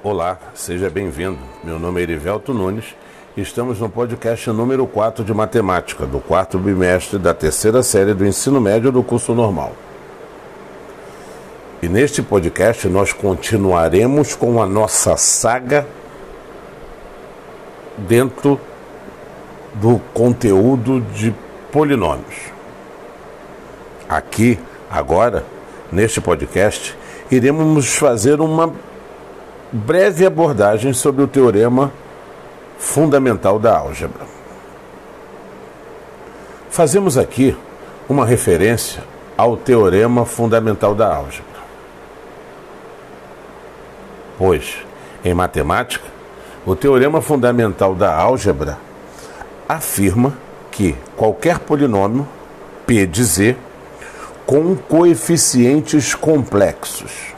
Olá, seja bem-vindo. Meu nome é Erivelto Nunes e estamos no podcast número 4 de Matemática, do quarto bimestre da terceira série do ensino médio do curso normal. E neste podcast nós continuaremos com a nossa saga dentro do conteúdo de polinômios. Aqui, agora, neste podcast, iremos fazer uma breve abordagem sobre o teorema fundamental da álgebra. Fazemos aqui uma referência ao teorema fundamental da álgebra. Pois, em matemática, o teorema fundamental da álgebra afirma que qualquer polinômio P de Z com coeficientes complexos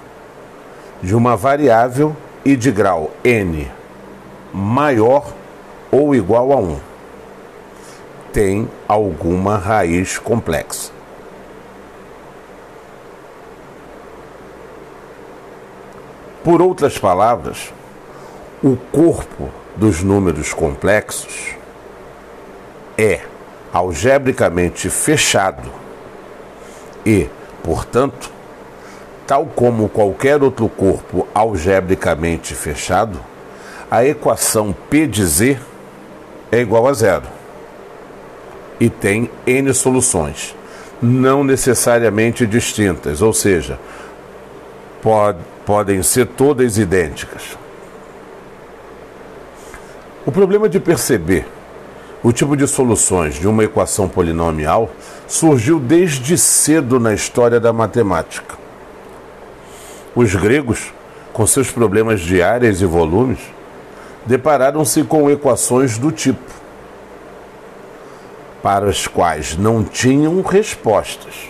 de uma variável e de grau n maior ou igual a 1 tem alguma raiz complexa. Por outras palavras, o corpo dos números complexos é algebricamente fechado e, portanto, tal como qualquer outro corpo algebricamente fechado, a equação P de Z é igual a zero e tem N soluções, não necessariamente distintas, ou seja, pod podem ser todas idênticas. O problema de perceber o tipo de soluções de uma equação polinomial surgiu desde cedo na história da matemática. Os gregos, com seus problemas de áreas e volumes, depararam-se com equações do tipo, para as quais não tinham respostas.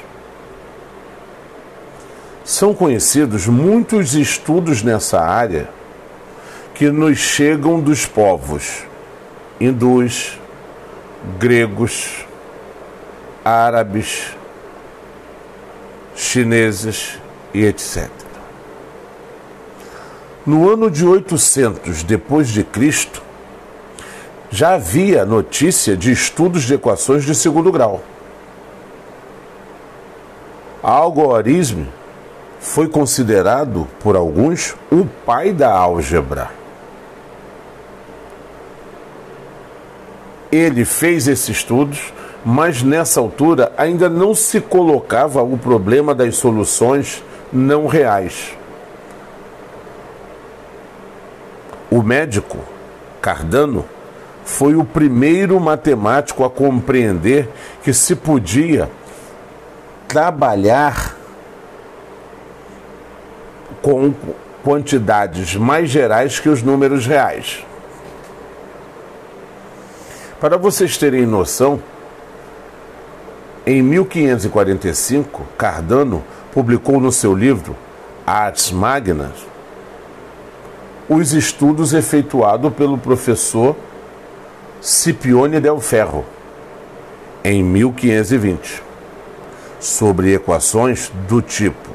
São conhecidos muitos estudos nessa área que nos chegam dos povos hindus, gregos, árabes, chineses e etc. No ano de 800 depois de Cristo, já havia notícia de estudos de equações de segundo grau. Algoritmo foi considerado por alguns o pai da álgebra. Ele fez esses estudos, mas nessa altura ainda não se colocava o problema das soluções não reais. O médico Cardano foi o primeiro matemático a compreender que se podia trabalhar com quantidades mais gerais que os números reais. Para vocês terem noção, em 1545, Cardano publicou no seu livro Artes Magnas os estudos efetuados pelo professor Scipione del Ferro, em 1520, sobre equações do tipo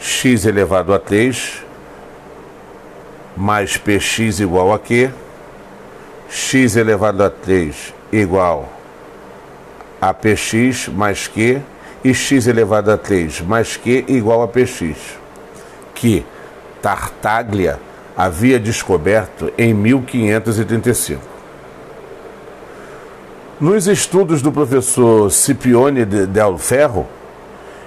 x elevado a 3 mais px igual a q, x elevado a 3 igual a px mais q e x elevado a 3 mais q igual a px, que Tartaglia havia descoberto em 1535. Nos estudos do professor Scipione del Ferro,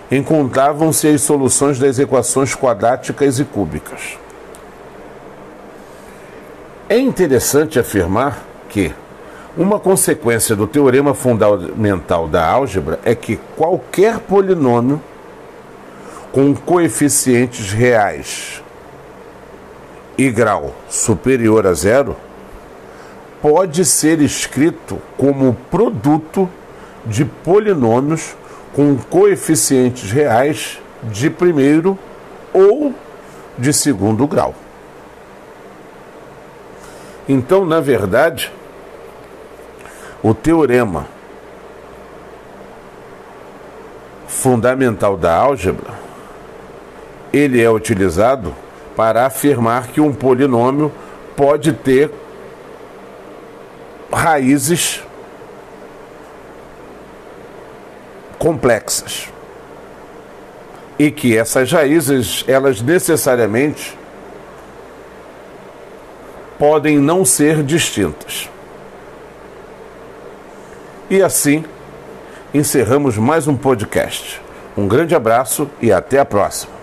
encontravam-se as soluções das equações quadráticas e cúbicas. É interessante afirmar que uma consequência do teorema fundamental da álgebra é que qualquer polinômio com coeficientes reais e grau superior a zero pode ser escrito como produto de polinômios com coeficientes reais de primeiro ou de segundo grau. Então, na verdade, o teorema fundamental da álgebra ele é utilizado para afirmar que um polinômio pode ter raízes complexas e que essas raízes elas necessariamente podem não ser distintas. E assim encerramos mais um podcast. Um grande abraço e até a próxima.